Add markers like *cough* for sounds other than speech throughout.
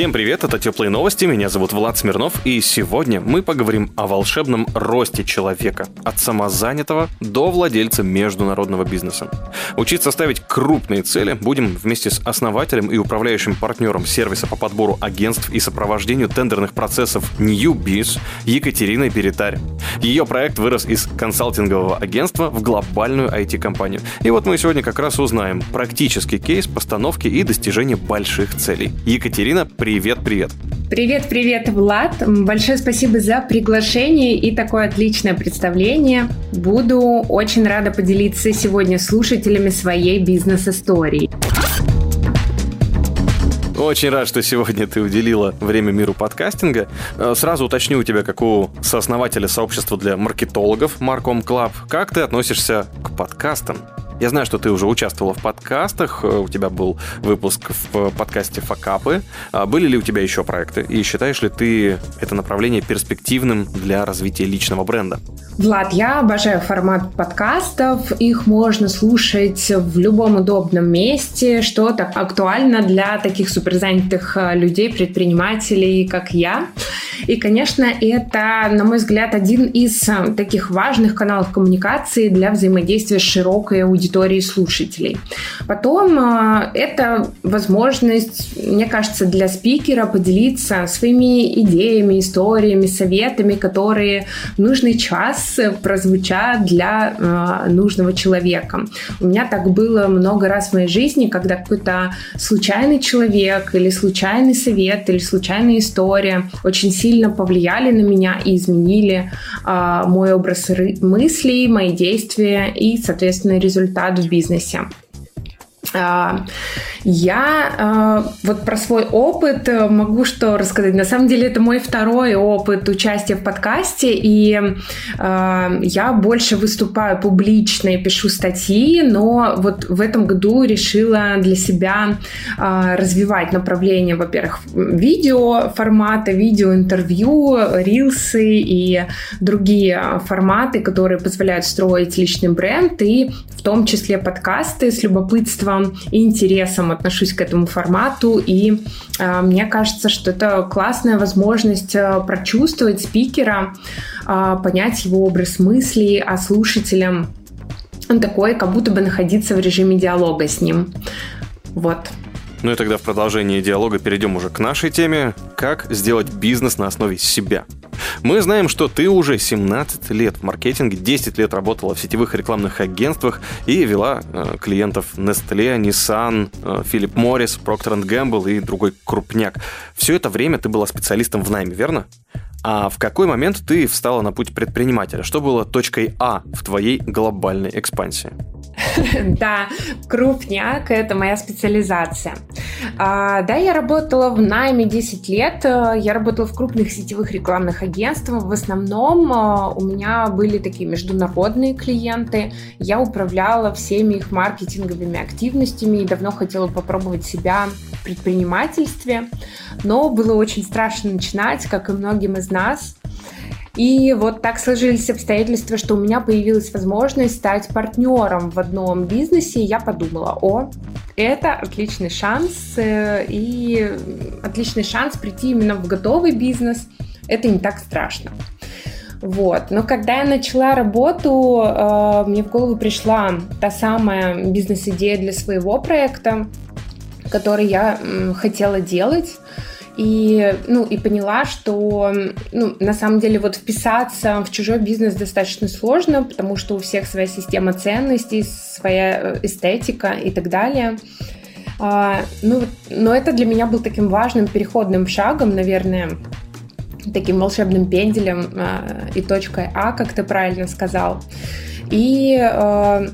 Всем привет, это Теплые новости, меня зовут Влад Смирнов, и сегодня мы поговорим о волшебном росте человека, от самозанятого до владельца международного бизнеса. Учиться ставить крупные цели будем вместе с основателем и управляющим партнером сервиса по подбору агентств и сопровождению тендерных процессов NewBiz Екатериной Перетарь. Ее проект вырос из консалтингового агентства в глобальную IT-компанию. И вот мы сегодня как раз узнаем практический кейс постановки и достижения больших целей. Екатерина, Привет, привет. Привет, привет, Влад. Большое спасибо за приглашение и такое отличное представление. Буду очень рада поделиться сегодня слушателями своей бизнес-истории. Очень рад, что сегодня ты уделила время миру подкастинга. Э, сразу уточню у тебя, как у сооснователя сообщества для маркетологов Marcom Club, как ты относишься к подкастам? Я знаю, что ты уже участвовала в подкастах, э, у тебя был выпуск в подкасте «Факапы». А были ли у тебя еще проекты? И считаешь ли ты это направление перспективным для развития личного бренда? Влад, я обожаю формат подкастов. Их можно слушать в любом удобном месте. Что-то актуально для таких суперзанятых э, людей, предпринимателей, как я. И, конечно, это, на мой взгляд, один из э, таких важных каналов коммуникации для взаимодействия с широкой аудиторией слушателей. Потом э, это возможность, мне кажется, для спикера поделиться своими идеями, историями, советами, которые в нужный час прозвучат для э, нужного человека. У меня так было много раз в моей жизни, когда какой-то случайный человек или случайный совет или случайная история очень сильно повлияли на меня и изменили э, мой образ мыслей, мои действия и, соответственно, результат в бизнесе. А, я а, вот про свой опыт э, могу что рассказать. На самом деле это мой второй опыт участия в подкасте, и а, я больше выступаю публично и пишу статьи, но вот в этом году решила для себя развивать направление, во-первых, видео формата, видеоинтервью, рилсы и другие форматы, которые позволяют строить личный бренд, и в том числе подкасты с любопытством и интересом отношусь к этому формату, и э, мне кажется, что это классная возможность э, прочувствовать спикера, э, понять его образ мыслей, а слушателям он такой, как будто бы находиться в режиме диалога с ним. Вот. Ну и тогда в продолжении диалога перейдем уже к нашей теме. Как сделать бизнес на основе себя? Мы знаем, что ты уже 17 лет в маркетинге, 10 лет работала в сетевых рекламных агентствах и вела э, клиентов Nestle, Nissan, э, Philip Morris, Procter Gamble и другой крупняк. Все это время ты была специалистом в найме, верно? А в какой момент ты встала на путь предпринимателя? Что было точкой А в твоей глобальной экспансии? *laughs* Да, крупняк – это моя специализация. А, да, я работала в найме 10 лет. Я работала в крупных сетевых рекламных агентствах. В основном а, у меня были такие международные клиенты. Я управляла всеми их маркетинговыми активностями и давно хотела попробовать себя в предпринимательстве. Но было очень страшно начинать, как и многим из нас. И вот так сложились обстоятельства, что у меня появилась возможность стать партнером в одном бизнесе. И я подумала, о, это отличный шанс э, и отличный шанс прийти именно в готовый бизнес. Это не так страшно. Вот. Но когда я начала работу, э, мне в голову пришла та самая бизнес-идея для своего проекта, который я хотела делать и, ну, и поняла, что ну, на самом деле вот вписаться в чужой бизнес достаточно сложно, потому что у всех своя система ценностей, своя э, эстетика и так далее. А, ну, но это для меня был таким важным переходным шагом, наверное, таким волшебным пенделем а, и точкой А, как ты правильно сказал. И а,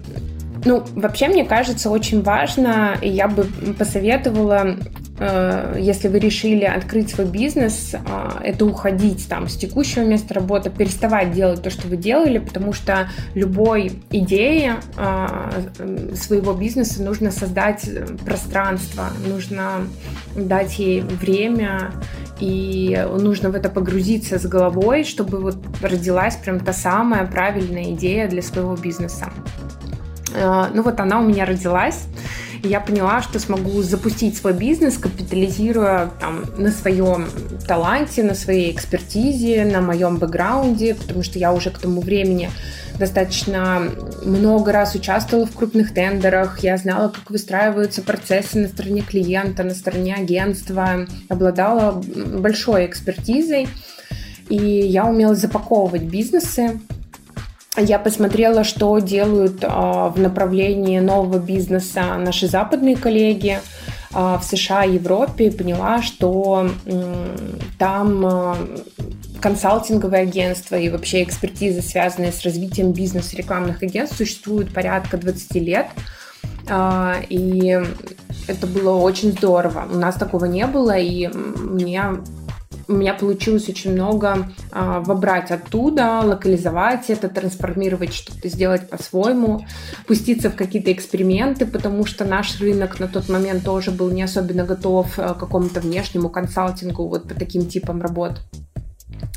ну, вообще, мне кажется, очень важно, и я бы посоветовала если вы решили открыть свой бизнес, э, это уходить там с текущего места работы, переставать делать то, что вы делали, потому что любой идее э, своего бизнеса нужно создать пространство, нужно дать ей время, и нужно в это погрузиться с головой, чтобы вот родилась прям та самая правильная идея для своего бизнеса. Ну вот она у меня родилась я поняла, что смогу запустить свой бизнес, капитализируя там, на своем таланте, на своей экспертизе, на моем бэкграунде, потому что я уже к тому времени достаточно много раз участвовала в крупных тендерах, я знала, как выстраиваются процессы на стороне клиента, на стороне агентства, обладала большой экспертизой, и я умела запаковывать бизнесы, я посмотрела, что делают а, в направлении нового бизнеса наши западные коллеги а, в США и Европе, поняла, что там а, консалтинговые агентства и вообще экспертизы, связанные с развитием бизнеса рекламных агентств, существуют порядка 20 лет. И это было очень здорово. У нас такого не было, и мне у меня получилось очень много а, вобрать оттуда, локализовать это, трансформировать что-то, сделать по-своему, пуститься в какие-то эксперименты, потому что наш рынок на тот момент тоже был не особенно готов а, к какому-то внешнему консалтингу вот по таким типам работ.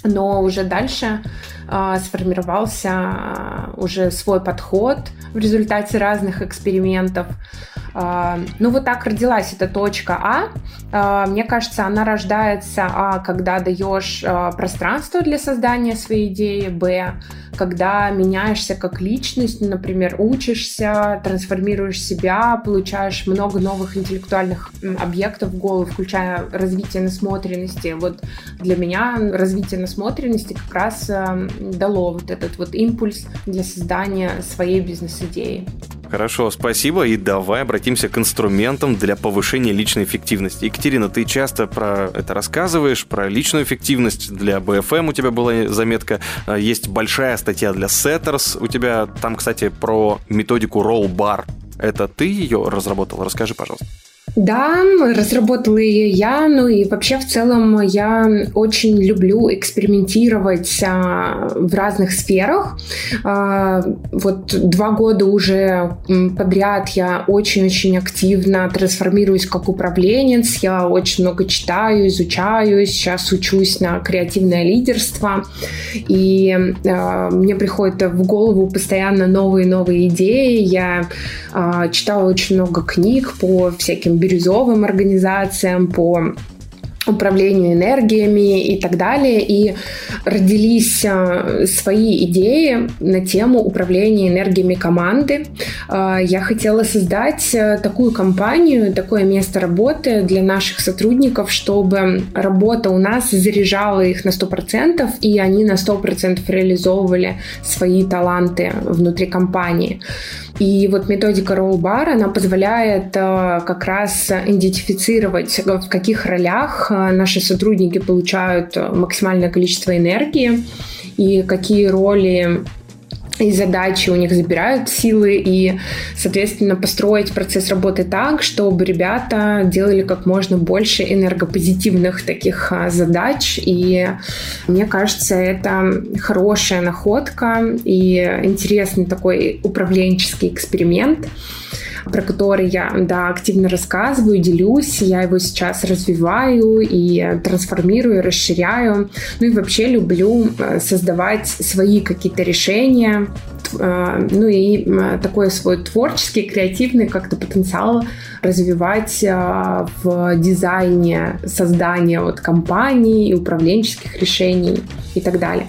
Но уже дальше э, сформировался э, уже свой подход в результате разных экспериментов. А, ну, вот так родилась эта точка А. а. Мне кажется, она рождается, А, когда даешь а, пространство для создания своей идеи, Б, когда меняешься как личность, например, учишься, трансформируешь себя, получаешь много новых интеллектуальных объектов в голову, включая развитие насмотренности. Вот для меня развитие насмотренности как раз дало вот этот вот импульс для создания своей бизнес-идеи. Хорошо, спасибо. И давай обратимся к инструментам для повышения личной эффективности. Екатерина, ты часто про это рассказываешь, про личную эффективность. Для BFM у тебя была заметка. А, есть большая статья для Setters. У тебя там, кстати, про методику Roll Bar. Это ты ее разработал? Расскажи, пожалуйста. Да, разработала ее я, ну и вообще в целом я очень люблю экспериментировать а, в разных сферах. А, вот два года уже подряд я очень-очень активно трансформируюсь как управленец, я очень много читаю, изучаю, сейчас учусь на креативное лидерство, и а, мне приходят в голову постоянно новые-новые идеи, я а, читала очень много книг по всяким бирюзовым организациям, по управлению энергиями и так далее. И родились а, свои идеи на тему управления энергиями команды. А, я хотела создать такую компанию, такое место работы для наших сотрудников, чтобы работа у нас заряжала их на 100%, и они на 100% реализовывали свои таланты внутри компании. И вот методика Rollbar, она позволяет э, как раз идентифицировать, в каких ролях э, наши сотрудники получают максимальное количество энергии и какие роли и задачи у них забирают силы, и, соответственно, построить процесс работы так, чтобы ребята делали как можно больше энергопозитивных таких а, задач. И мне кажется, это хорошая находка и интересный такой управленческий эксперимент про который я да, активно рассказываю, делюсь. Я его сейчас развиваю и трансформирую, расширяю. Ну и вообще люблю э, создавать свои какие-то решения, э, ну и такой свой творческий, креативный как-то потенциал развивать э, в дизайне создания вот компаний и управленческих решений и так далее.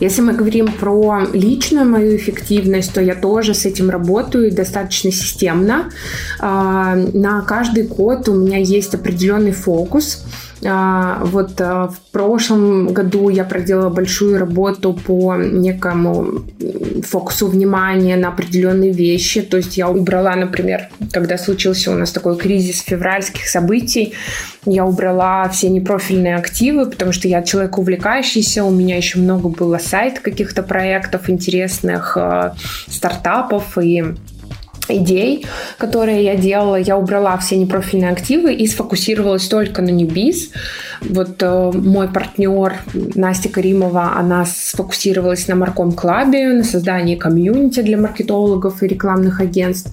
Если мы говорим про личную мою эффективность, то я тоже с этим работаю достаточно системно. А, на каждый код у меня есть определенный фокус. А, вот а, в прошлом году я проделала большую работу по некому фокусу внимания на определенные вещи. То есть я убрала, например, когда случился у нас такой кризис февральских событий, я убрала все непрофильные активы, потому что я человек увлекающийся, у меня еще много было сайт каких-то проектов интересных, а, стартапов и идей, которые я делала. Я убрала все непрофильные активы и сфокусировалась только на Newbiz. Вот э, мой партнер Настя Каримова, она сфокусировалась на Марком Клабе, на создании комьюнити для маркетологов и рекламных агентств.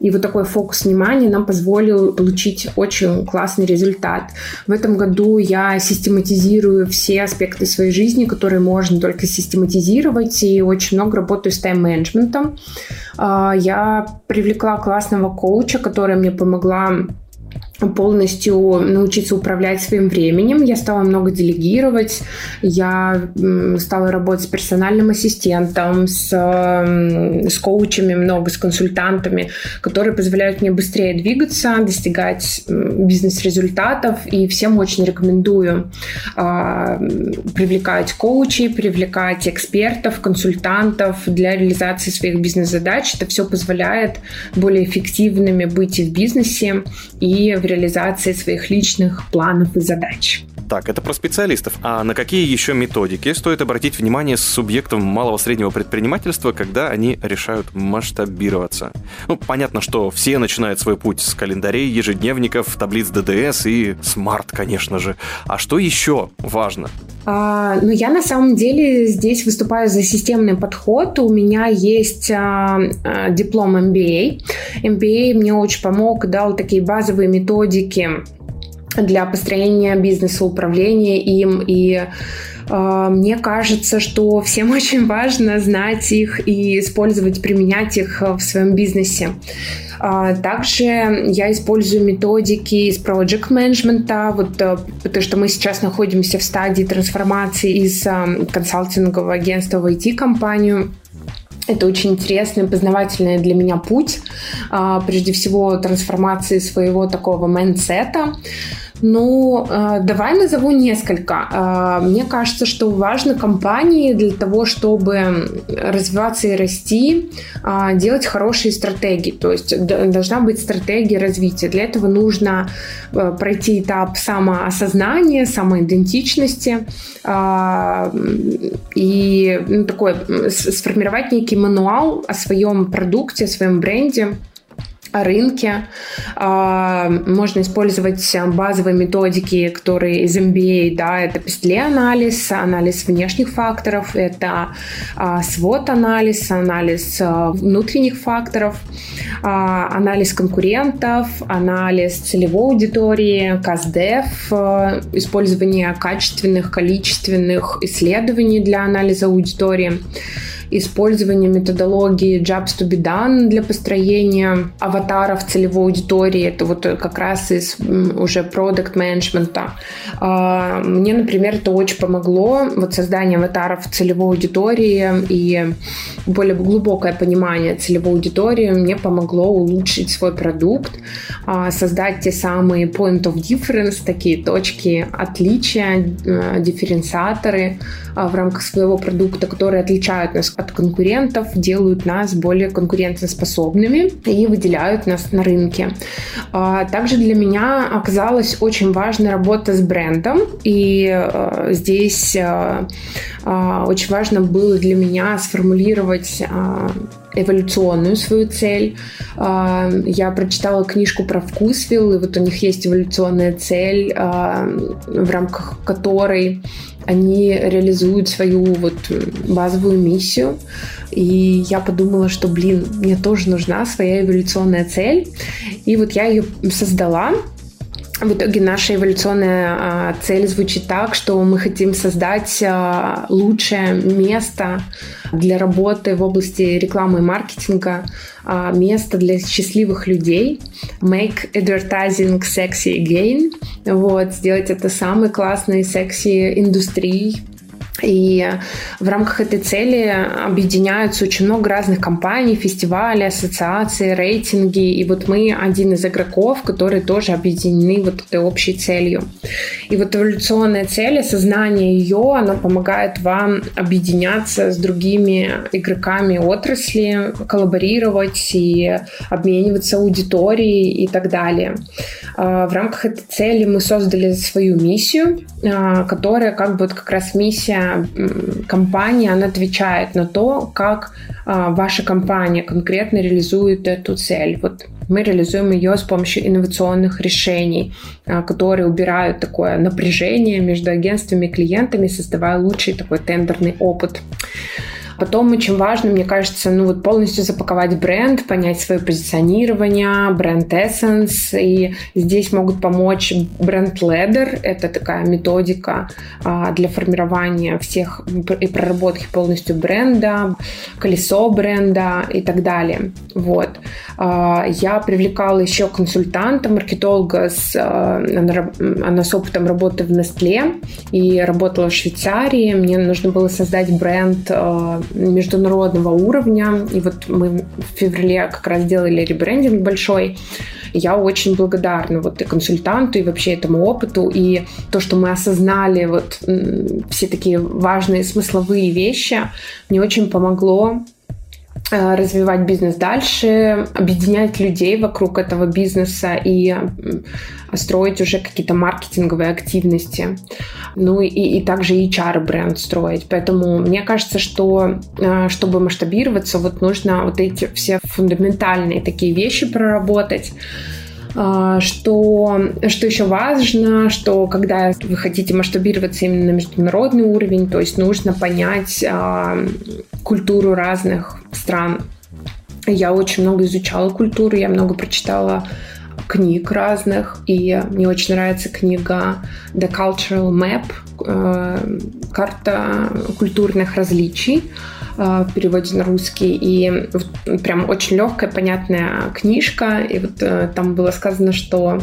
И вот такой фокус внимания нам позволил получить очень классный результат. В этом году я систематизирую все аспекты своей жизни, которые можно только систематизировать, и очень много работаю с тайм-менеджментом. А, я привлекла классного коуча, которая мне помогла полностью научиться управлять своим временем. Я стала много делегировать. Я стала работать с персональным ассистентом, с, с коучами много, с консультантами, которые позволяют мне быстрее двигаться, достигать бизнес-результатов. И всем очень рекомендую э, привлекать коучей, привлекать экспертов, консультантов для реализации своих бизнес-задач. Это все позволяет более эффективными быть и в бизнесе, и в реализации своих личных планов и задач. Так, это про специалистов. А на какие еще методики стоит обратить внимание с субъектом малого-среднего предпринимательства, когда они решают масштабироваться? Ну, понятно, что все начинают свой путь с календарей, ежедневников, таблиц ДДС и смарт, конечно же. А что еще важно? А, ну, я на самом деле здесь выступаю за системный подход. У меня есть а, а, диплом MBA. MBA мне очень помог, дал такие базовые методики для построения бизнеса, управления им. И э, мне кажется, что всем *laughs* очень важно знать их и использовать, применять их в своем бизнесе. А, также я использую методики из project management, вот, э, потому что мы сейчас находимся в стадии трансформации из э, консалтингового агентства в IT-компанию. Это очень интересный, познавательный для меня путь. А, прежде всего, трансформации своего такого майндсета. Ну, э, давай назову несколько. Э, мне кажется, что важно компании для того, чтобы развиваться и расти, э, делать хорошие стратегии. То есть должна быть стратегия развития. Для этого нужно пройти этап самоосознания, самоидентичности и ну, такой, сформировать некий мануал о своем продукте, о своем бренде, рынке. А, можно использовать базовые методики, которые из MBA, да, это пестле-анализ, анализ внешних факторов, это SWOT-анализ, анализ а, внутренних факторов, а, анализ конкурентов, анализ целевой аудитории, КАЗДЕФ, использование качественных, количественных исследований для анализа аудитории использование методологии Jobs to be done для построения аватаров целевой аудитории. Это вот как раз из уже продукт менеджмента. А, мне, например, это очень помогло. Вот создание аватаров целевой аудитории и более глубокое понимание целевой аудитории мне помогло улучшить свой продукт, а, создать те самые point of difference, такие точки отличия, а, дифференциаторы в рамках своего продукта, которые отличают нас от конкурентов, делают нас более конкурентоспособными и выделяют нас на рынке. А, также для меня оказалась очень важная работа с брендом, и а, здесь а, очень важно было для меня сформулировать эволюционную свою цель. Я прочитала книжку про вкусвилл, и вот у них есть эволюционная цель, в рамках которой они реализуют свою вот базовую миссию. И я подумала, что, блин, мне тоже нужна своя эволюционная цель. И вот я ее создала. В итоге наша эволюционная а, цель звучит так, что мы хотим создать а, лучшее место для работы в области рекламы и маркетинга, а, место для счастливых людей, make advertising sexy again, вот, сделать это самой классной секси индустрией и в рамках этой цели объединяются очень много разных компаний, фестивалей, ассоциаций, рейтинги. И вот мы один из игроков, которые тоже объединены вот этой общей целью. И вот эволюционная цель, осознание ее, она помогает вам объединяться с другими игроками отрасли, коллаборировать и обмениваться аудиторией и так далее. А, в рамках этой цели мы создали свою миссию, а, которая как бы вот как раз миссия компания, она отвечает на то, как а, ваша компания конкретно реализует эту цель. Вот мы реализуем ее с помощью инновационных решений, а, которые убирают такое напряжение между агентствами и клиентами, создавая лучший такой тендерный опыт. Потом очень важно, мне кажется, ну вот полностью запаковать бренд, понять свое позиционирование, бренд Essence. И здесь могут помочь бренд Leather. Это такая методика а, для формирования всех и проработки полностью бренда, колесо бренда и так далее. Вот. А, я привлекала еще консультанта, маркетолога, с, а, она, с опытом работы в Nestle и работала в Швейцарии. Мне нужно было создать бренд международного уровня. И вот мы в феврале как раз делали ребрендинг большой. Я очень благодарна вот и консультанту, и вообще этому опыту, и то, что мы осознали вот все такие важные смысловые вещи, мне очень помогло развивать бизнес дальше, объединять людей вокруг этого бизнеса и строить уже какие-то маркетинговые активности. Ну и, и также HR-бренд строить. Поэтому мне кажется, что э, чтобы масштабироваться, вот нужно вот эти все фундаментальные такие вещи проработать э, что, что еще важно, что когда вы хотите масштабироваться именно на международный уровень, то есть нужно понять а, культуру разных стран. Я очень много изучала культуру, я много прочитала книг разных, и мне очень нравится книга The Cultural Map, э, карта культурных различий в переводе на русский. И прям очень легкая, понятная книжка. И вот э, там было сказано, что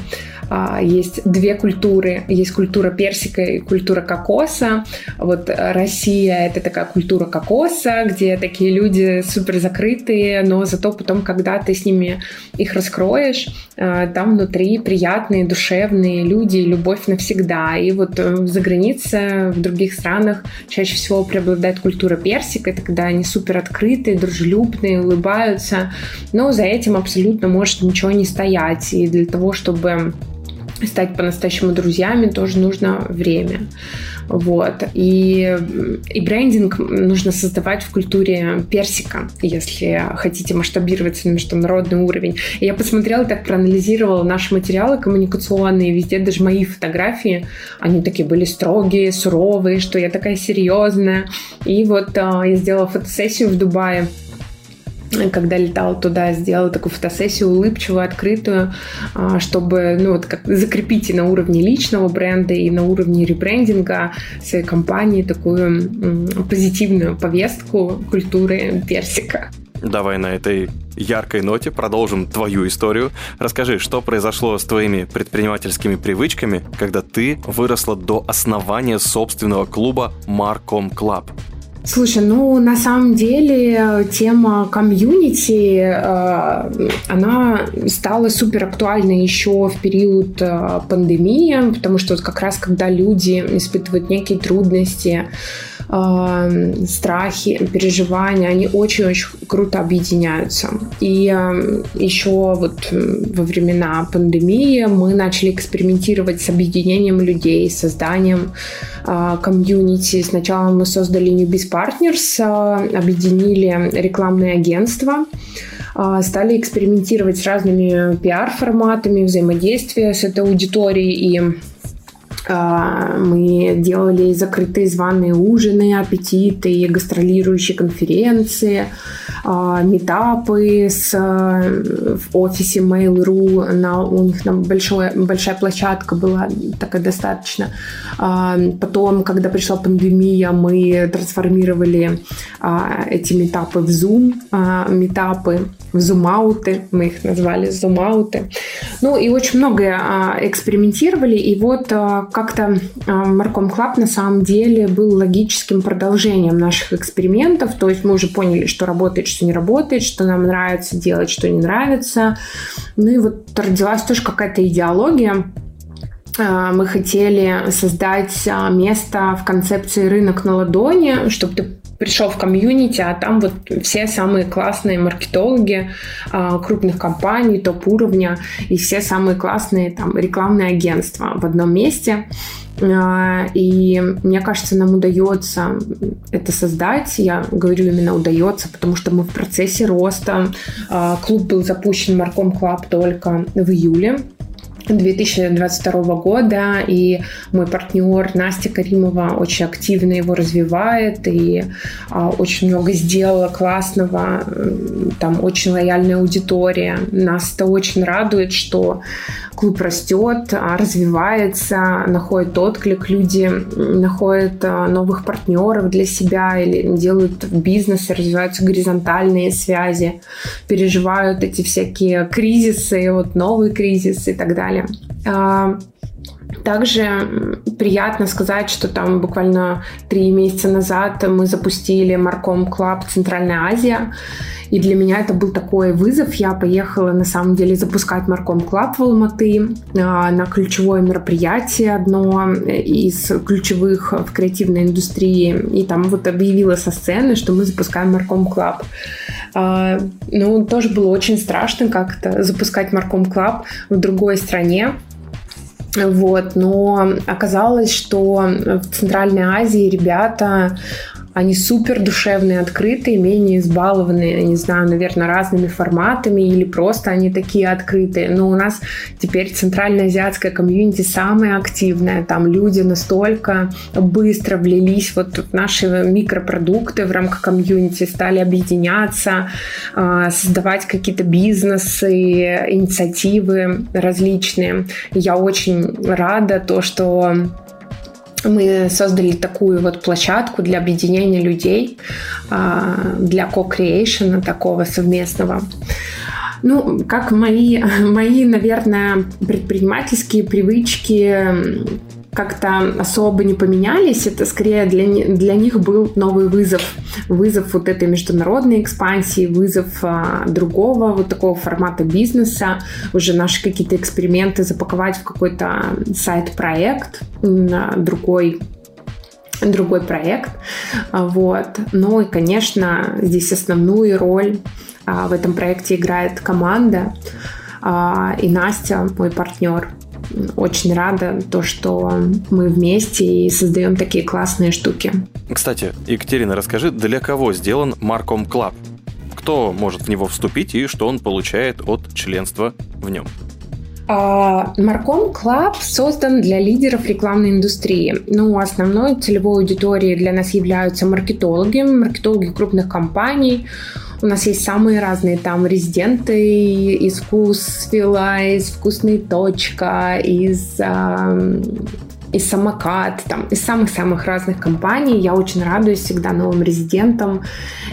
а, есть две культуры. Есть культура персика и культура кокоса. Вот Россия — это такая культура кокоса, где такие люди супер закрытые, но зато потом, когда ты с ними их раскроешь, а, там внутри приятные, душевные люди, любовь навсегда. И вот э, за границей, в других странах чаще всего преобладает культура персика. Это когда они супер открытые, дружелюбные, улыбаются. Но за этим абсолютно может ничего не стоять. И для того, чтобы стать по-настоящему друзьями тоже нужно время. Вот. И, и брендинг нужно создавать в культуре персика, если хотите масштабироваться на международный уровень. И я посмотрела, так проанализировала наши материалы коммуникационные, везде даже мои фотографии, они такие были строгие, суровые, что я такая серьезная. И вот а, я сделала фотосессию в Дубае когда летала туда, сделала такую фотосессию улыбчивую, открытую, а, чтобы ну, вот как закрепить и на уровне личного бренда, и на уровне ребрендинга своей компании такую позитивную повестку культуры персика. Давай на этой яркой ноте продолжим твою историю. Расскажи, что произошло с твоими предпринимательскими привычками, когда ты выросла до основания собственного клуба Marcom Club? Слушай, ну на самом деле тема комьюнити, э, она стала супер актуальной еще в период э, пандемии, потому что вот как раз когда люди испытывают некие трудности, э, страхи, переживания, они очень-очень круто объединяются. И э, еще вот во времена пандемии мы начали экспериментировать с объединением людей, созданием э, комьюнити. Сначала мы создали Newbiz Partners, э, объединили рекламные агентства, э, стали экспериментировать с разными пиар-форматами взаимодействия с этой аудиторией и мы делали закрытые званые ужины, аппетиты, гастролирующие конференции, а, митапы с, в офисе Mail.ru. На, у них там большое, большая площадка была такая достаточно. Потом, когда пришла пандемия, мы трансформировали эти митапы в Zoom, митапы зумауты, мы их назвали зумауты. Ну и очень многое экспериментировали, и вот как-то Marcom Club на самом деле был логическим продолжением наших экспериментов. То есть мы уже поняли, что работает, что не работает, что нам нравится делать, что не нравится. Ну и вот родилась тоже какая-то идеология а, мы хотели создать а, место в концепции рынок на ладони, чтобы ты пришел в комьюнити, а там вот все самые классные маркетологи а, крупных компаний, топ-уровня и все самые классные там рекламные агентства в одном месте. А, и мне кажется, нам удается это создать. Я говорю именно удается, потому что мы в процессе роста. А, клуб был запущен Marcom Club только в июле 2022 года, и мой партнер Настя Каримова очень активно его развивает и а, очень много сделала классного, там очень лояльная аудитория. Нас это очень радует, что клуб растет, а, развивается, находит отклик, люди находят а, новых партнеров для себя или делают бизнес, развиваются горизонтальные связи, переживают эти всякие кризисы, вот новый кризис и так далее. А, также приятно сказать, что там буквально три месяца назад мы запустили Marcom Club Центральная Азия. И для меня это был такой вызов. Я поехала, на самом деле, запускать Marcom Club в Алматы а, на ключевое мероприятие, одно из ключевых в креативной индустрии. И там вот объявила со сцены, что мы запускаем Marcom Club. Ну, тоже было очень страшно как-то запускать Marcom Club в другой стране. Вот, но оказалось, что в Центральной Азии ребята они супер душевные, открытые, менее избалованные, не знаю, наверное, разными форматами или просто они такие открытые. Но у нас теперь центральноазиатская комьюнити самая активная. Там люди настолько быстро влились вот в наши микропродукты в рамках комьюнити, стали объединяться, а, создавать какие-то бизнесы, инициативы различные. Я очень рада то, что мы создали такую вот площадку для объединения людей, а, для co-creation такого совместного. Ну, как мои, *laughs* мои, наверное, предпринимательские привычки как-то особо не поменялись. Это скорее для, для них был новый вызов. Вызов вот этой международной экспансии, вызов а, другого вот такого формата бизнеса. Уже наши какие-то эксперименты запаковать в какой-то сайт-проект, другой другой проект. Вот. Ну и, конечно, здесь основную роль а, в этом проекте играет команда. А, и Настя, мой партнер, очень рада, то, что мы вместе и создаем такие классные штуки. Кстати, Екатерина, расскажи, для кого сделан Marcom Club? Кто может в него вступить и что он получает от членства в нем? Marcom Club создан для лидеров рекламной индустрии. Ну, основной целевой аудиторией для нас являются маркетологи, маркетологи крупных компаний, у нас есть самые разные там резиденты из ВкусВилла, из Вкусно и точка, из и самокат, там, из самых-самых разных компаний. Я очень радуюсь всегда новым резидентам.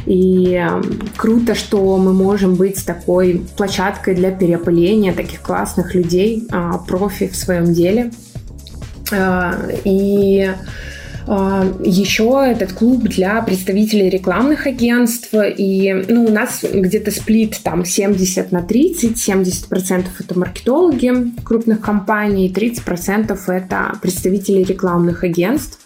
И э, круто, что мы можем быть такой площадкой для переопыления таких классных людей, э, профи в своем деле. Э, и а, Еще этот клуб для представителей рекламных агентств. И ну, у нас где-то сплит там 70 на 30. 70% это маркетологи крупных компаний, 30% это представители рекламных агентств.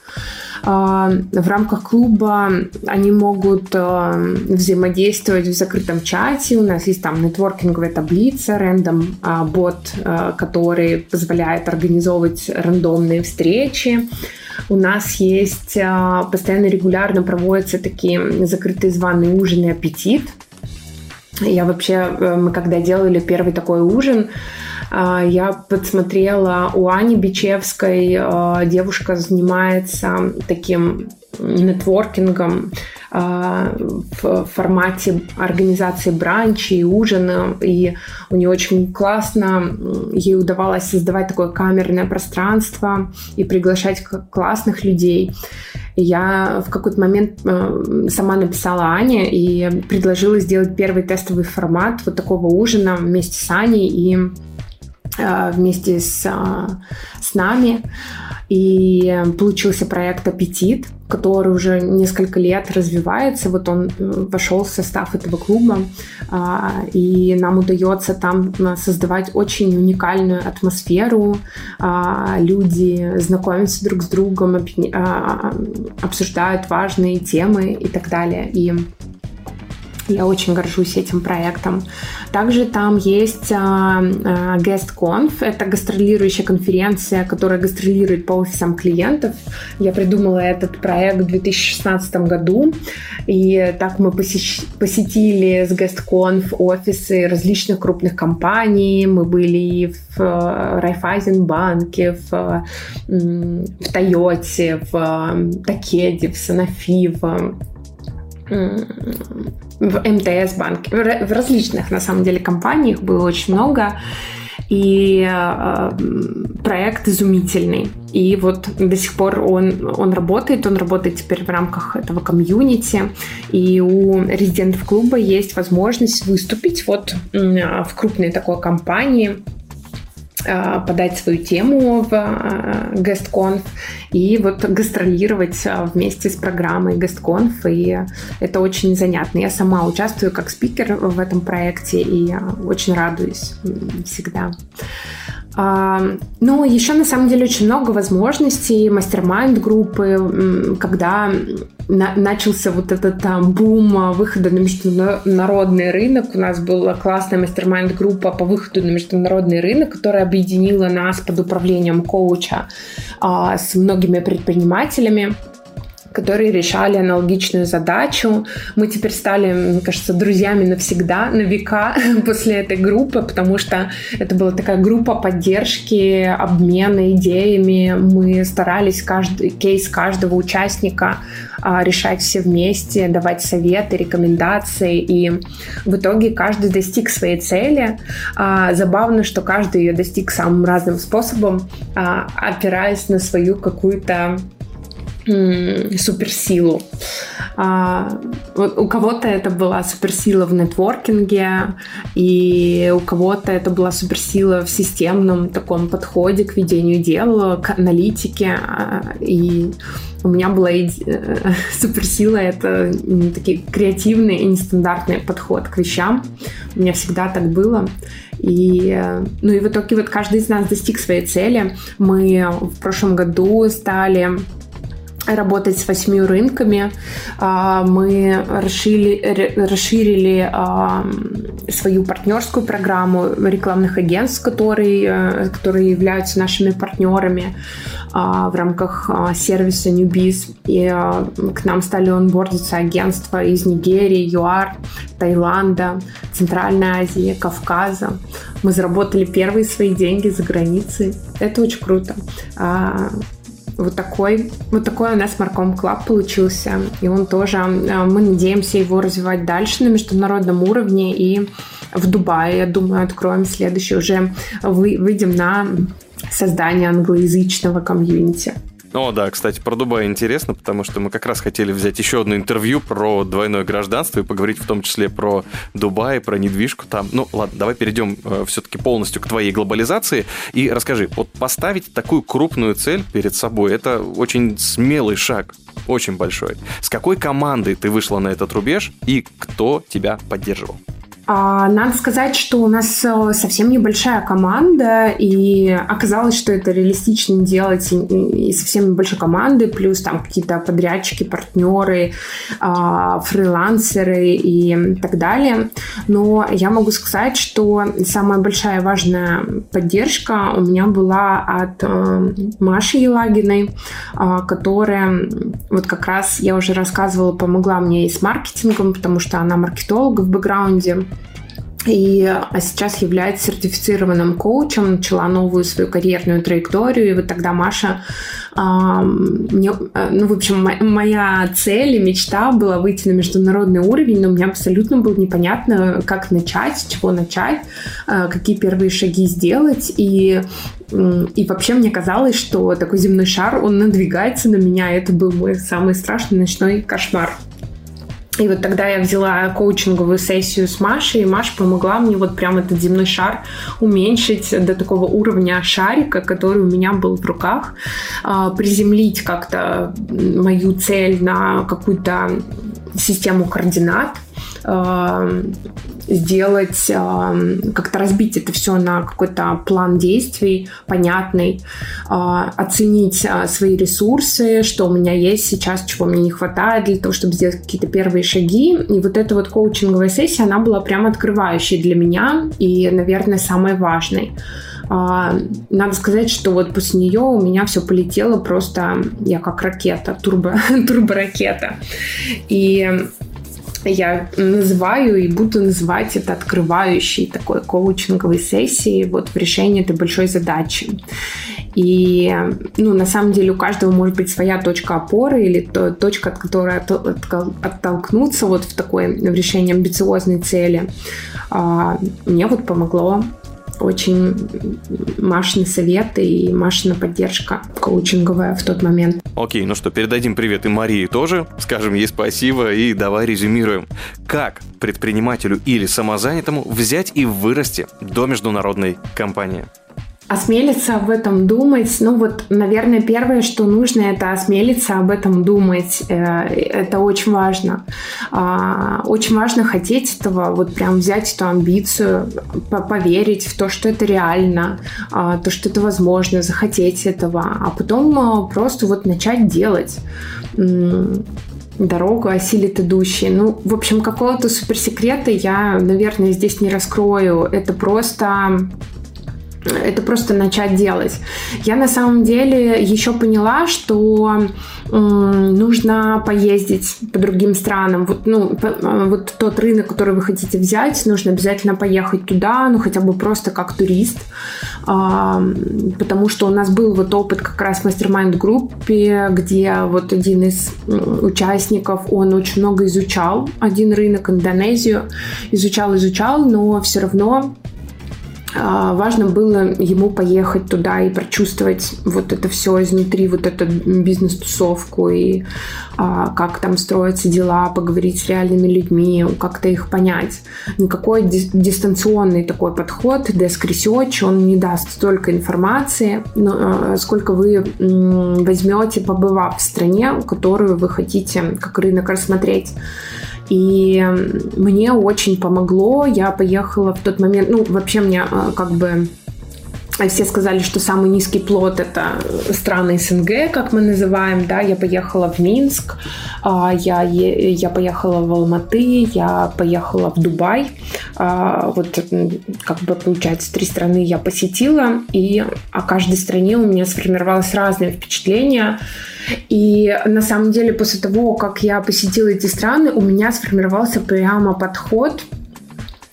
А, в рамках клуба они могут а, взаимодействовать в закрытом чате. У нас есть там нетворкинговая таблица, рандом бот, который позволяет организовывать рандомные встречи. У нас есть а, постоянно регулярно проводятся такие закрытые званые ужины «Аппетит». Я вообще, э, мы когда делали первый такой ужин, а, я подсмотрела у Ани Бичевской, а, девушка занимается таким нетворкингом в формате организации бранча и ужина, и у нее очень классно, ей удавалось создавать такое камерное пространство и приглашать классных людей. я в какой-то момент э, сама написала Ане и предложила сделать первый тестовый формат вот такого ужина вместе с Аней и вместе с, э, с нами. И получился проект «Аппетит», который уже несколько лет развивается. Вот он э, вошел в состав этого клуба, а, и нам удается там э, создавать очень уникальную атмосферу. А, люди знакомятся друг с другом, а, обсуждают важные темы и так далее. И Я очень горжусь этим проектом. Также там есть а, а, GuestConf. Это гастролирующая конференция, которая гастролирует по офисам клиентов. Я придумала этот проект в 2016 году. И так мы посетили с GuestConf офисы различных крупных компаний. Мы были в э, Райфайзенбанке, в, в Тойоте, в Такеде, в Санофи, в в МТС банке, в различных, на самом деле, компаниях было очень много. И э, проект изумительный. И вот до сих пор он, он работает, он работает теперь в рамках этого комьюнити. И у резидентов клуба есть возможность выступить вот в крупной такой компании подать свою тему в GuestConf э, и вот гастролировать э, вместе с программой GuestConf. И это очень занятно. Я сама участвую как спикер в этом проекте и очень радуюсь всегда. Ну, еще на самом деле очень много возможностей, мастер-майнд группы, когда на, начался вот этот там бум выхода на международный рынок. У нас была классная мастер-майнд группа по выходу на международный рынок, которая объединила нас под управлением коуча а, с многими предпринимателями которые решали аналогичную задачу. Мы теперь стали, мне кажется, друзьями навсегда, на века *laughs* после этой группы, потому что это была такая группа поддержки, обмена идеями. Мы старались каждый кейс каждого участника а, решать все вместе, давать советы, рекомендации. И в итоге каждый достиг своей цели. А, забавно, что каждый ее достиг самым разным способом, а, опираясь на свою какую-то суперсилу. А, у кого-то это была суперсила в нетворкинге, и у кого-то это была суперсила в системном таком подходе к ведению дела, к аналитике. А, и у меня была *laughs* суперсила — это такие креативный и нестандартный подход к вещам. У меня всегда так было. И, ну и в итоге вот каждый из нас достиг своей цели. Мы в прошлом году стали работать с восьми рынками. А, мы расширили, расширили а, свою партнерскую программу рекламных агентств, которые, э, которые являются нашими партнерами а, в рамках сервиса Newbiz. И к нам стали онбордиться агентства из Нигерии, ЮАР, Таиланда, Центральной Азии, Кавказа. Мы заработали первые свои деньги за границей. Это очень круто. Вот такой, вот такой у нас Marcom Club получился. И он тоже, э, мы надеемся его развивать дальше на международном уровне. И в Дубае, я думаю, откроем следующий. Уже выйдем на создание англоязычного комьюнити. О, да, кстати, про Дубай интересно, потому что мы как раз хотели взять еще одно интервью про двойное гражданство и поговорить в том числе про Дубай, про недвижку там. Ну, ладно, давай перейдем э, все-таки полностью к твоей глобализации и расскажи, вот поставить такую крупную цель перед собой, это очень смелый шаг, очень большой. С какой командой ты вышла на этот рубеж и кто тебя поддерживал? А, надо сказать, что у нас э, совсем небольшая команда, и оказалось, что это реалистично делать и совсем небольшой команды, плюс там какие-то подрядчики, партнеры, а, фрилансеры и так далее. Но я могу сказать, что самая большая важная поддержка у меня была от э, Маши Елагиной, а, которая вот как раз, я уже рассказывала, помогла мне и с маркетингом, потому что она маркетолог в бэкграунде и а сейчас является сертифицированным коучем, начала новую свою карьерную траекторию, и вот тогда Маша, э, мне, ну, в общем, моя цель и мечта была выйти на международный уровень, но мне абсолютно было непонятно, как начать, с чего начать, э, какие первые шаги сделать, и и вообще мне казалось, что такой земной шар, он надвигается на меня. Это был мой самый страшный ночной кошмар. И вот тогда я взяла коучинговую сессию с Машей, и Маша помогла мне вот прям этот земной шар уменьшить до такого уровня шарика, который у меня был в руках, а, приземлить как-то мою цель на какую-то систему координат, а, сделать, как-то разбить это все на какой-то план действий понятный, оценить свои ресурсы, что у меня есть сейчас, чего мне не хватает для того, чтобы сделать какие-то первые шаги. И вот эта вот коучинговая сессия, она была прям открывающей для меня и, наверное, самой важной. А, надо сказать, что вот после нее у меня все полетело просто, я как ракета, турбо, *laughs* турборакета. И я называю и буду называть это открывающей такой коучинговой сессией вот в решении этой большой задачи. И, ну, на самом деле у каждого может быть своя точка опоры или то, точка, от которой от, от, оттолкнуться вот в такой в решении амбициозной цели. А, мне вот помогло очень Машины советы и Машина поддержка коучинговая в тот момент. Окей, ну что, передадим привет и Марии тоже, скажем ей спасибо и давай резюмируем. Как предпринимателю или самозанятому взять и вырасти до международной компании? Осмелиться об этом думать, ну вот, наверное, первое, что нужно, это осмелиться об этом думать. Э, это очень важно. А, очень важно хотеть этого, вот прям взять эту амбицию, поверить в то, что это реально, а, то, что это возможно, захотеть этого, а потом а, просто вот начать делать дорогу осилит идущий. Ну, в общем, какого-то суперсекрета я, наверное, здесь не раскрою. Это просто это просто начать делать. Я на самом деле еще поняла, что нужно поездить по другим странам. Вот, ну, вот тот рынок, который вы хотите взять, нужно обязательно поехать туда, ну хотя бы просто как турист, а, потому что у нас был вот опыт как раз в мастер-майнд группе, где вот один из участников, он очень много изучал один рынок, Индонезию, изучал, изучал, но все равно а, важно было ему поехать туда и прочувствовать вот это все изнутри, вот эту бизнес-тусовку и а, как там строятся дела, поговорить с реальными людьми, как-то их понять. Никакой дистанционный такой подход, desk research, он не даст столько информации, но, а, сколько вы возьмете, побывав в стране, которую вы хотите как рынок рассмотреть. И мне очень помогло. Я поехала в тот момент, ну, вообще мне а, как бы все сказали, что самый низкий плод это страны СНГ, как мы называем, да, я поехала в Минск, а, я, я поехала в Алматы, я поехала в Дубай, а, вот как бы получается три страны я посетила, и о каждой стране у меня сформировалось разное впечатление, и на самом деле после того, как я посетила эти страны, у меня сформировался прямо подход а,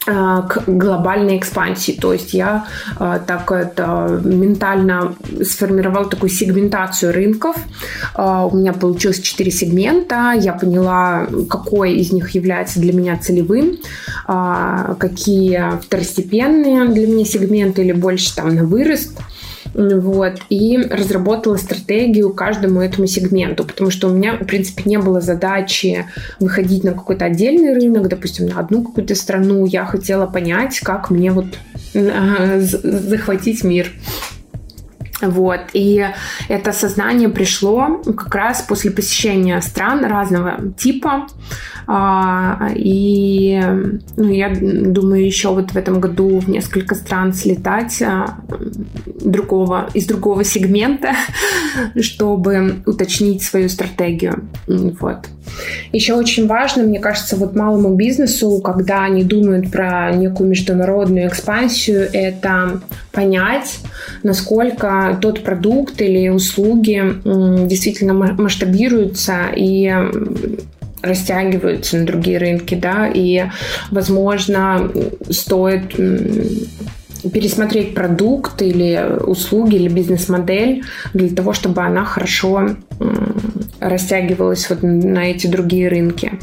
к глобальной экспансии. То есть я а, так это ментально сформировала такую сегментацию рынков. А, у меня получилось четыре сегмента. Я поняла, какой из них является для меня целевым, какие второстепенные для меня сегменты или больше там на вырост – вот, и разработала стратегию каждому этому сегменту, потому что у меня, в принципе, не было задачи выходить на какой-то отдельный рынок, допустим, на одну какую-то страну. Я хотела понять, как мне вот захватить мир. Вот. И это сознание пришло как раз после посещения стран разного типа. А, и ну, я думаю, еще вот в этом году в несколько стран слетать а, другого, из другого сегмента, *laughs* чтобы уточнить свою стратегию. Вот. Еще очень важно, мне кажется, вот малому бизнесу, когда они думают про некую международную экспансию, это понять, насколько тот продукт или услуги действительно масштабируются и растягиваются на другие рынки, да, и, возможно, стоит пересмотреть продукт или услуги или бизнес-модель для того, чтобы она хорошо растягивалась вот на эти другие рынки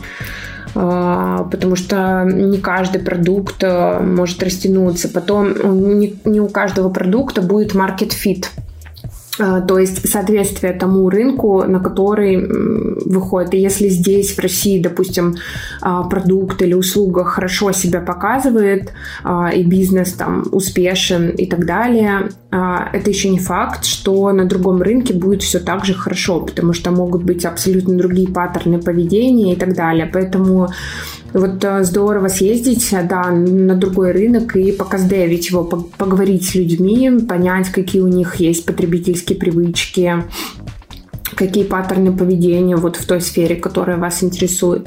а, потому что не каждый продукт э, может растянуться. Потом не, у каждого продукта будет market fit. А, то есть соответствие тому рынку, на который выходит. И если здесь, в России, допустим, а, продукт или услуга хорошо себя показывает, а, и бизнес там успешен и так далее, это еще не факт, что на другом рынке будет все так же хорошо, потому что могут быть абсолютно другие паттерны поведения и так далее. Поэтому Вот э, здорово съездить, да, на другой рынок и показдевить его, поговорить с людьми, понять, какие у них есть потребительские привычки, какие паттерны поведения вот в той сфере, которая вас интересует.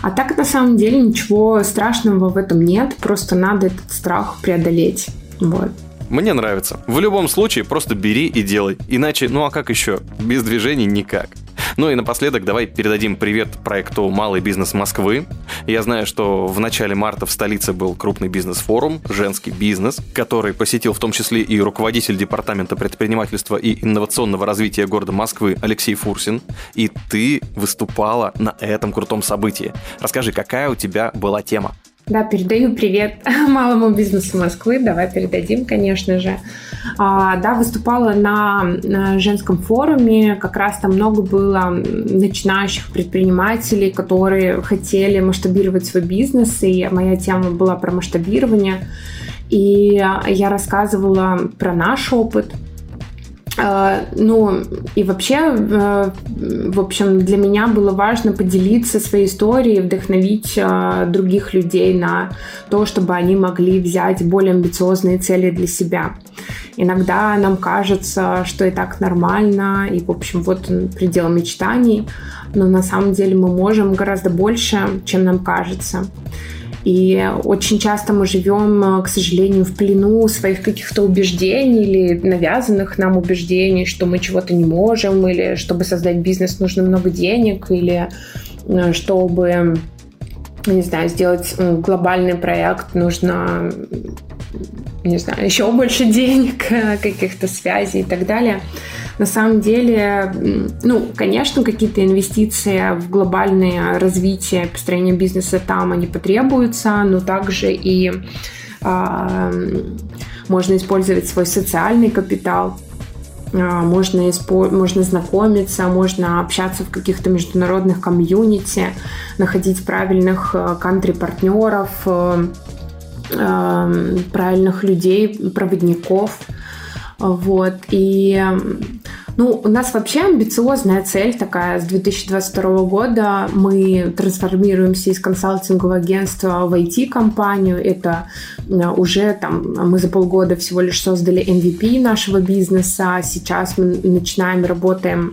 А так на самом деле ничего страшного в этом нет, просто надо этот страх преодолеть. Вот. Мне нравится. В любом случае, просто бери и делай. Иначе, ну а как еще? Без движений никак. Ну и напоследок давай передадим привет проекту «Малый бизнес Москвы». Я знаю, что в начале марта в столице был крупный бизнес-форум «Женский бизнес», который посетил в том числе и руководитель Департамента предпринимательства и инновационного развития города Москвы Алексей Фурсин. И ты выступала на этом крутом событии. Расскажи, какая у тебя была тема? Да, передаю привет *laughs* малому бизнесу Москвы. Давай передадим, конечно же. А, да, выступала на, на женском форуме. Как раз там много было начинающих предпринимателей, которые хотели масштабировать свой бизнес. И моя тема была про масштабирование. И я рассказывала про наш опыт, ну, и вообще, э, в общем, для меня было важно поделиться своей историей, вдохновить а, других людей на то, чтобы они могли взять более амбициозные цели для себя. Иногда нам кажется, что и так нормально, и, в общем, вот предел мечтаний, но на самом деле мы можем гораздо больше, чем нам кажется. И очень часто мы живем, э, к сожалению, в плену своих каких-то убеждений или навязанных нам убеждений, что мы чего-то не можем, или чтобы создать бизнес нужно много денег, или э, чтобы не знаю, сделать глобальный проект нужно, не знаю, еще больше денег, *laughs* каких-то связей и так далее. На самом деле, ну, конечно, какие-то инвестиции в глобальное развитие, построение бизнеса там они потребуются, но также и э, можно использовать свой социальный капитал, а, можно, испо- можно знакомиться, можно общаться в каких-то международных комьюнити, находить правильных э, кантри-партнеров, э, правильных людей, проводников. Вот. И ну, у нас вообще амбициозная цель такая с 2022 года. Мы трансформируемся из консалтингового агентства в IT-компанию. Это э, уже там мы за полгода всего лишь создали MVP нашего бизнеса. Сейчас мы начинаем работаем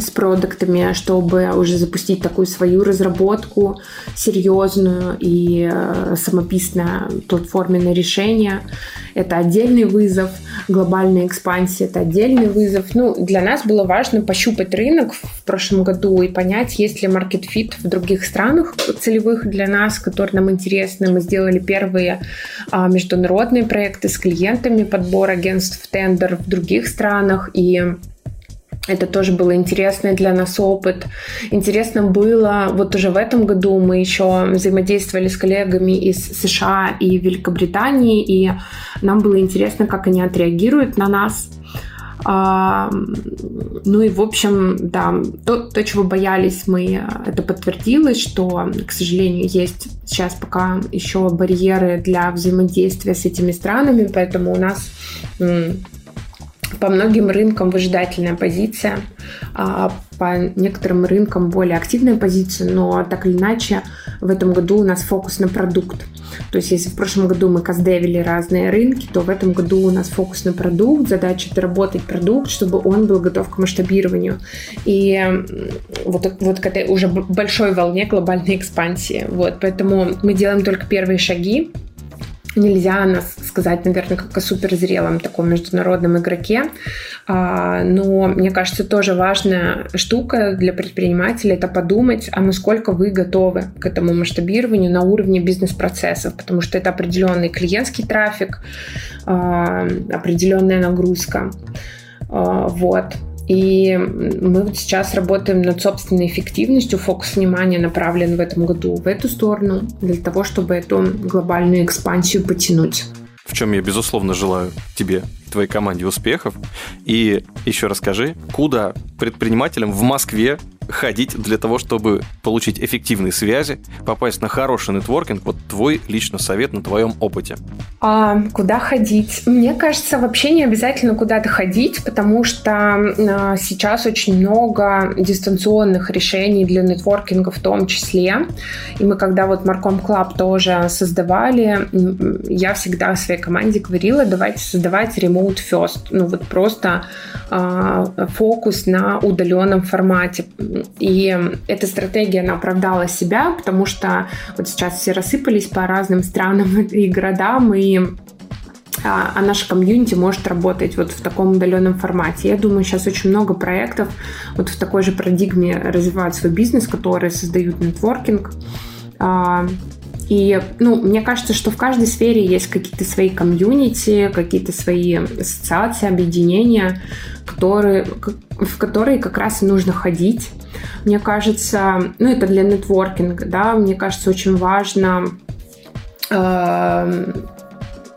с продуктами, чтобы уже запустить такую свою разработку серьезную и э, самописное платформенное решение. Это отдельный вызов, глобальная экспансия – это отдельный вызов. Ну, для нас было важно пощупать рынок в прошлом году и понять, есть ли market fit в других странах целевых для нас, которые нам интересны. Мы сделали первые а, международные проекты с клиентами, подбор агентств тендер в других странах и это тоже было интересный для нас опыт. Интересно было, вот уже в этом году мы еще взаимодействовали с коллегами из США и Великобритании, и нам было интересно, как они отреагируют на нас. А, ну и, в общем, да, то, то, чего боялись мы, это подтвердилось, что, к сожалению, есть сейчас пока еще барьеры для взаимодействия с этими странами, поэтому у нас по многим рынкам выжидательная позиция, а по некоторым рынкам более активная позиция, но так или иначе в этом году у нас фокус на продукт. То есть если в прошлом году мы каздевили разные рынки, то в этом году у нас фокус на продукт, задача доработать продукт, чтобы он был готов к масштабированию. И вот, вот к этой уже большой волне глобальной экспансии. Вот, поэтому мы делаем только первые шаги, нельзя нас сказать, наверное, как о суперзрелом таком международном игроке, а, но мне кажется, тоже важная штука для предпринимателей это подумать, а насколько вы готовы к этому масштабированию на уровне бизнес-процессов, потому что это определенный клиентский трафик, а, определенная нагрузка. А, вот. И мы вот сейчас работаем над собственной эффективностью, фокус внимания направлен в этом году в эту сторону, для того, чтобы эту глобальную экспансию потянуть. В чем я, безусловно, желаю тебе твоей команде успехов. И еще расскажи, куда предпринимателям в Москве ходить для того, чтобы получить эффективные связи, попасть на хороший нетворкинг, вот твой личный совет на твоем опыте. А куда ходить? Мне кажется, вообще не обязательно куда-то ходить, потому что а, сейчас очень много дистанционных решений для нетворкинга в том числе. И мы когда вот Marcom Club тоже создавали, я всегда своей команде говорила, давайте создавать remote first. Ну вот просто э, фокус на удаленном формате. И эта стратегия, она оправдала себя, потому что вот сейчас все рассыпались по разным странам *laughs* и городам, и а, а наша комьюнити может работать вот в таком удаленном формате. Я думаю, сейчас очень много проектов вот в такой же парадигме развивают свой бизнес, которые создают нетворкинг. И, ну, мне кажется, что в каждой сфере есть какие-то свои комьюнити, какие-то свои ассоциации, объединения, которые, в которые как раз и нужно ходить. Мне кажется, ну, это для нетворкинга, да, мне кажется, очень важно э,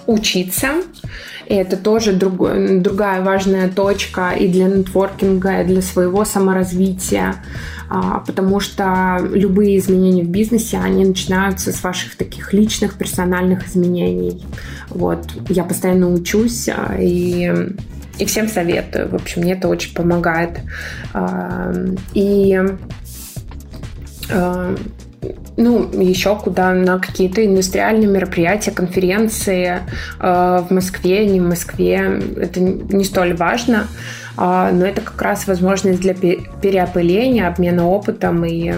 учиться. И это тоже другой, другая важная точка и для нетворкинга, и для своего саморазвития, а, потому что любые изменения в бизнесе, они начинаются с ваших таких личных, персональных изменений. Вот. Я постоянно учусь, а, и и всем советую. В общем, мне это очень помогает. А, и ну, еще куда, на какие-то индустриальные мероприятия, конференции э, в Москве, не в Москве, это не столь важно, э, но это как раз возможность для переопыления, обмена опытом и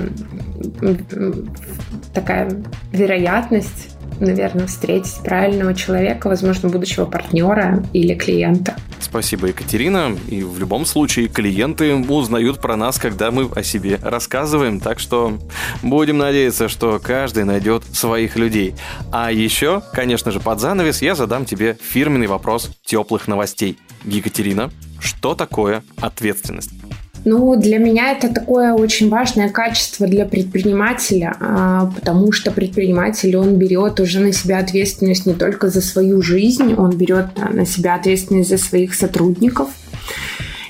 такая вероятность наверное, встретить правильного человека, возможно, будущего партнера или клиента. Спасибо, Екатерина. И в любом случае клиенты узнают про нас, когда мы о себе рассказываем. Так что будем надеяться, что каждый найдет своих людей. А еще, конечно же, под занавес я задам тебе фирменный вопрос теплых новостей. Екатерина, что такое ответственность? Ну, для меня это такое очень важное качество для предпринимателя, а, потому что предприниматель, он берет уже на себя ответственность не только за свою жизнь, он берет на себя ответственность за своих сотрудников.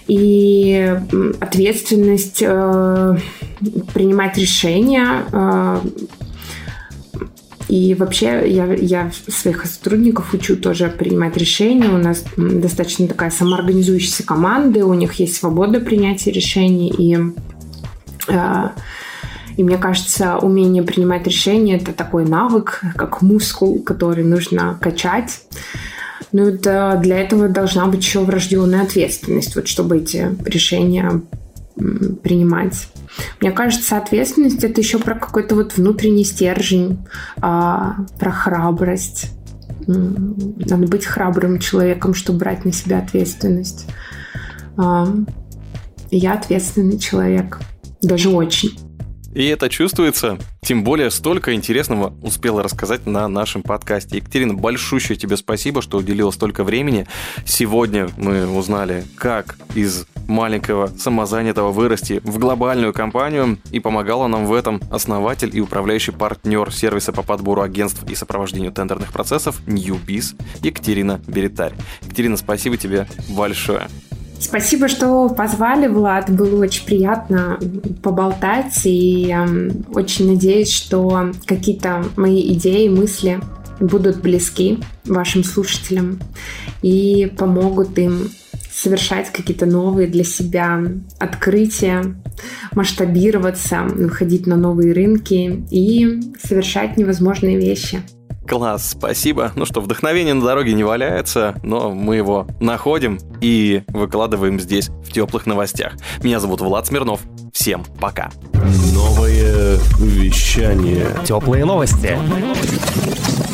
И ответственность э, принимать решения, э, и вообще я, я своих сотрудников учу тоже принимать решения. У нас достаточно такая самоорганизующаяся команда, у них есть свобода принятия решений. И, э, и мне кажется, умение принимать решения – это такой навык, как мускул, который нужно качать. Ну, это, для этого должна быть еще врожденная ответственность, вот чтобы эти решения принимать. Мне кажется, ответственность это еще про какой-то вот внутренний стержень, а, про храбрость. Надо быть храбрым человеком, чтобы брать на себя ответственность. А, я ответственный человек, даже очень. И это чувствуется. Тем более столько интересного успела рассказать на нашем подкасте. Екатерина, большущее тебе спасибо, что уделила столько времени. Сегодня мы узнали, как из маленького самозанятого вырасти в глобальную компанию и помогала нам в этом основатель и управляющий партнер сервиса по подбору агентств и сопровождению тендерных процессов NewBiz Екатерина Беретарь. Екатерина, спасибо тебе большое. Спасибо, что позвали, Влад. Было очень приятно поболтать. И э, очень надеюсь, что какие-то мои идеи, мысли будут близки вашим слушателям и помогут им совершать какие-то новые для себя открытия, масштабироваться, выходить на новые рынки и совершать невозможные вещи. Класс, спасибо. Ну что, вдохновение на дороге не валяется, но мы его находим и выкладываем здесь, в теплых новостях. Меня зовут Влад Смирнов. Всем пока. Новое вещание. Теплые новости. Теплые новости.